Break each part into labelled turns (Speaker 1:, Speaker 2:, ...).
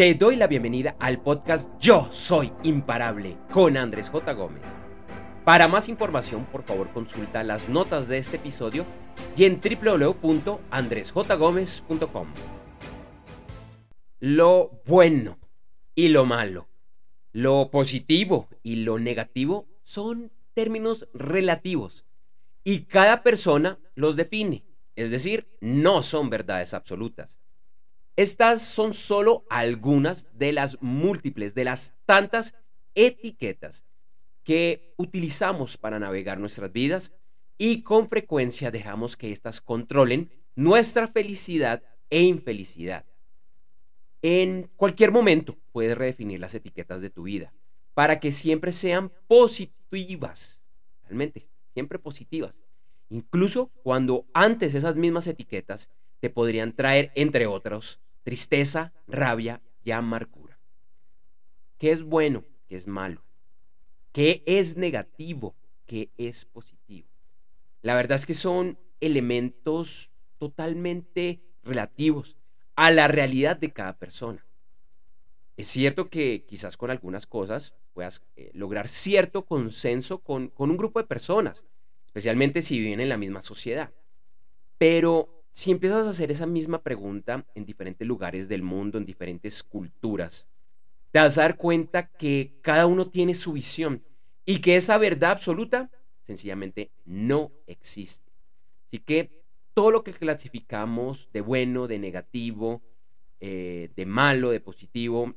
Speaker 1: Te doy la bienvenida al podcast Yo Soy Imparable con Andrés J. Gómez. Para más información, por favor, consulta las notas de este episodio y en www.andresjgomez.com. Lo bueno y lo malo, lo positivo y lo negativo son términos relativos y cada persona los define, es decir, no son verdades absolutas. Estas son solo algunas de las múltiples, de las tantas etiquetas que utilizamos para navegar nuestras vidas y con frecuencia dejamos que éstas controlen nuestra felicidad e infelicidad. En cualquier momento puedes redefinir las etiquetas de tu vida para que siempre sean positivas, realmente, siempre positivas. Incluso cuando antes esas mismas etiquetas te podrían traer, entre otros, tristeza, rabia y amargura. ¿Qué es bueno? ¿Qué es malo? ¿Qué es negativo? ¿Qué es positivo? La verdad es que son elementos totalmente relativos a la realidad de cada persona. Es cierto que quizás con algunas cosas puedas eh, lograr cierto consenso con, con un grupo de personas, especialmente si viven en la misma sociedad. Pero si empiezas a hacer esa misma pregunta en diferentes lugares del mundo, en diferentes culturas, te vas a dar cuenta que cada uno tiene su visión y que esa verdad absoluta sencillamente no existe. Así que todo lo que clasificamos de bueno, de negativo, eh, de malo, de positivo,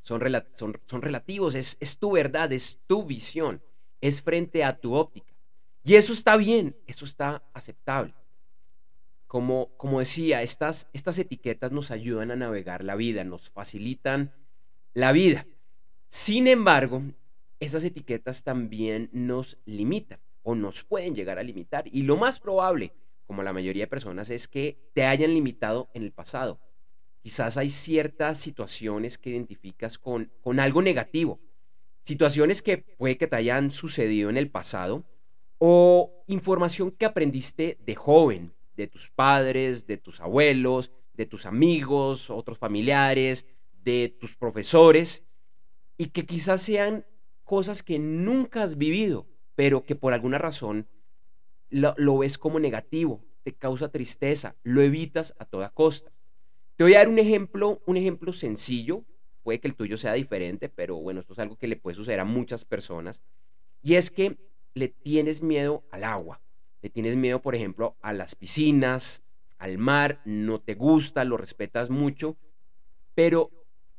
Speaker 1: son, relativos, es tu verdad, es tu visión, es frente a tu óptica. Y eso está bien, eso está aceptable. Como, como decía, estas, estas etiquetas nos ayudan a navegar la vida, nos facilitan la vida. Sin embargo, esas etiquetas también nos limitan o nos pueden llegar a limitar. Y lo más probable, como la mayoría de personas, es que te hayan limitado en el pasado. Quizás hay ciertas situaciones que identificas con, con algo negativo. Situaciones que puede que te hayan sucedido en el pasado o información que aprendiste de joven de tus padres, de tus abuelos, de tus amigos, otros familiares, de tus profesores, y que quizás sean cosas que nunca has vivido, pero que por alguna razón lo, ves como negativo, te causa tristeza, lo evitas a toda costa. Te voy a dar un ejemplo, un ejemplo sencillo, puede que el tuyo sea diferente, pero bueno, esto es algo que le puede suceder a muchas personas, y es que le tienes miedo al agua. Le tienes miedo, por ejemplo, a las piscinas, al mar, no te gusta, lo respetas mucho, pero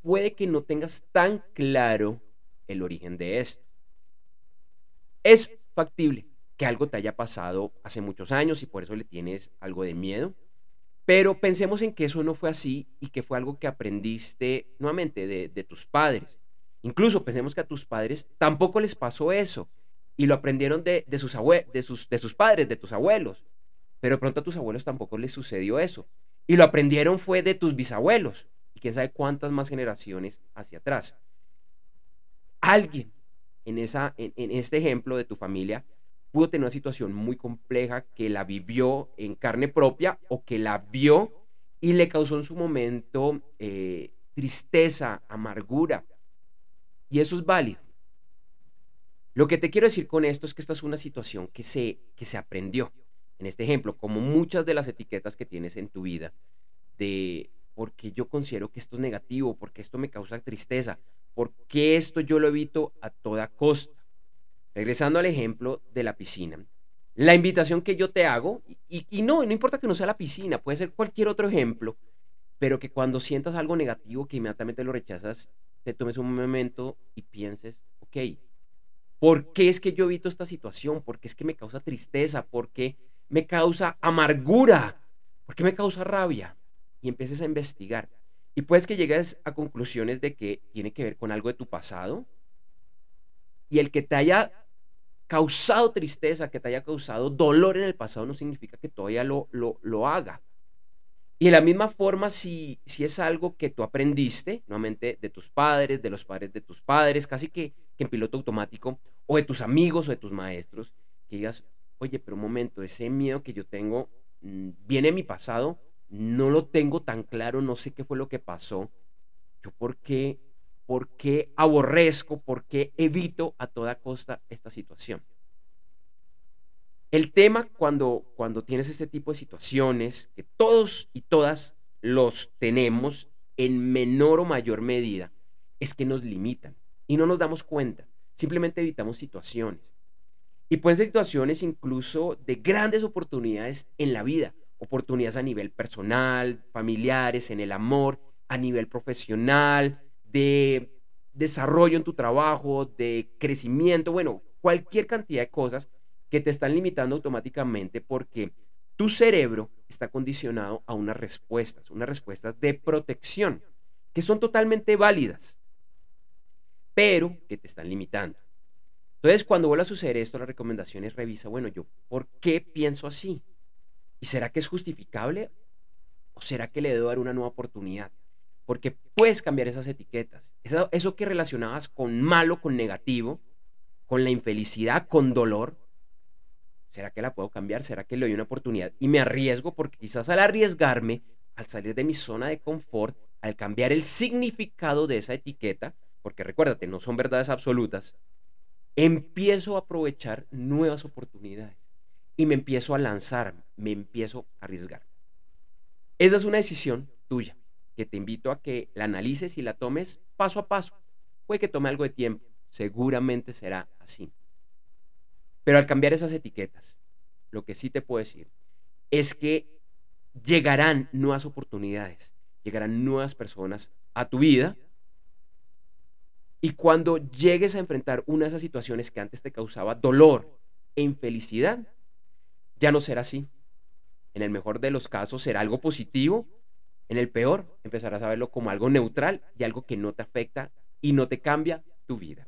Speaker 1: puede que no tengas tan claro el origen de esto. Es factible que algo te haya pasado hace muchos años y por eso le tienes algo de miedo, pero pensemos en que eso no fue así y que fue algo que aprendiste nuevamente de, de tus padres. Incluso pensemos que a tus padres tampoco les pasó eso y lo aprendieron de, sus, de, sus, de sus padres, de tus abuelos. Pero pronto a tus abuelos tampoco les sucedió eso. Y lo aprendieron fue de tus bisabuelos. Y quién sabe cuántas más generaciones hacia atrás. Alguien en, esa, en, en este ejemplo de tu familia pudo tener una situación muy compleja que la vivió en carne propia o que la vio y le causó en su momento eh, tristeza, amargura. Y eso es válido. Lo que te quiero decir con esto es que esta es una situación que se, que se aprendió. En este ejemplo, como muchas de las etiquetas que tienes en tu vida, de porque yo considero que esto es negativo, porque esto me causa tristeza, porque esto yo lo evito a toda costa. Regresando al ejemplo de la piscina, la invitación que yo te hago, y, no, no importa que no sea la piscina, puede ser cualquier otro ejemplo, pero que cuando sientas algo negativo que inmediatamente lo rechazas, te tomes un momento y pienses, ok, ¿Por qué es que yo evito esta situación? ¿Por qué es que me causa tristeza? ¿Por qué me causa amargura? ¿Por qué me causa rabia? Y empieces a investigar. Y puedes que llegues a conclusiones de que tiene que ver con algo de tu pasado. Y el que te haya causado tristeza, que te haya causado dolor en el pasado, no significa que todavía lo, lo, lo haga. Y de la misma forma, si, si es algo que tú aprendiste, nuevamente, de tus padres, de los padres de tus padres, casi que, en piloto automático, o de tus amigos o de tus maestros, que digas, oye, pero un momento, ese miedo que yo tengo mm, viene de mi pasado, no lo tengo tan claro, no sé qué fue lo que pasó, ¿Yo por qué, por qué aborrezco, por qué evito a toda costa esta situación? El tema cuando, cuando tienes este tipo de situaciones, que todos y todas los tenemos en menor o mayor medida, es que nos limitan y no nos damos cuenta. Simplemente evitamos situaciones. Y pueden ser situaciones incluso de grandes oportunidades en la vida, oportunidades a nivel personal, familiares, en el amor, a nivel profesional, de desarrollo en tu trabajo, de crecimiento, bueno, cualquier cantidad de cosas que te están limitando automáticamente porque tu cerebro está condicionado a unas respuestas, unas respuestas de protección, que son totalmente válidas, pero que te están limitando. Entonces, cuando vuelva a suceder esto, la recomendación es revisa, bueno, yo, ¿por qué pienso así? ¿Y será que es justificable? ¿O será que le debo dar una nueva oportunidad? Porque puedes cambiar esas etiquetas. Eso, eso que relacionabas con malo, con negativo, con la infelicidad, con dolor, ¿será que la puedo cambiar? ¿Será que le doy una oportunidad? Y me arriesgo porque quizás al arriesgarme, al salir de mi zona de confort, al cambiar el significado de esa etiqueta, porque recuérdate, no son verdades absolutas, empiezo a aprovechar nuevas oportunidades y me empiezo a lanzar, me empiezo a arriesgar. Esa es una decisión tuya que te invito a que la analices y la tomes paso a paso. Puede que tome algo de tiempo, seguramente será así. Pero al cambiar esas etiquetas, lo que sí te puedo decir es que llegarán nuevas oportunidades, llegarán nuevas personas a tu vida y cuando llegues a enfrentar una de esas situaciones que antes te causaba dolor e infelicidad, ya no será así. En el mejor de los casos será algo positivo. En el peor, empezarás a verlo como algo neutral y algo que no te afecta y no te cambia tu vida.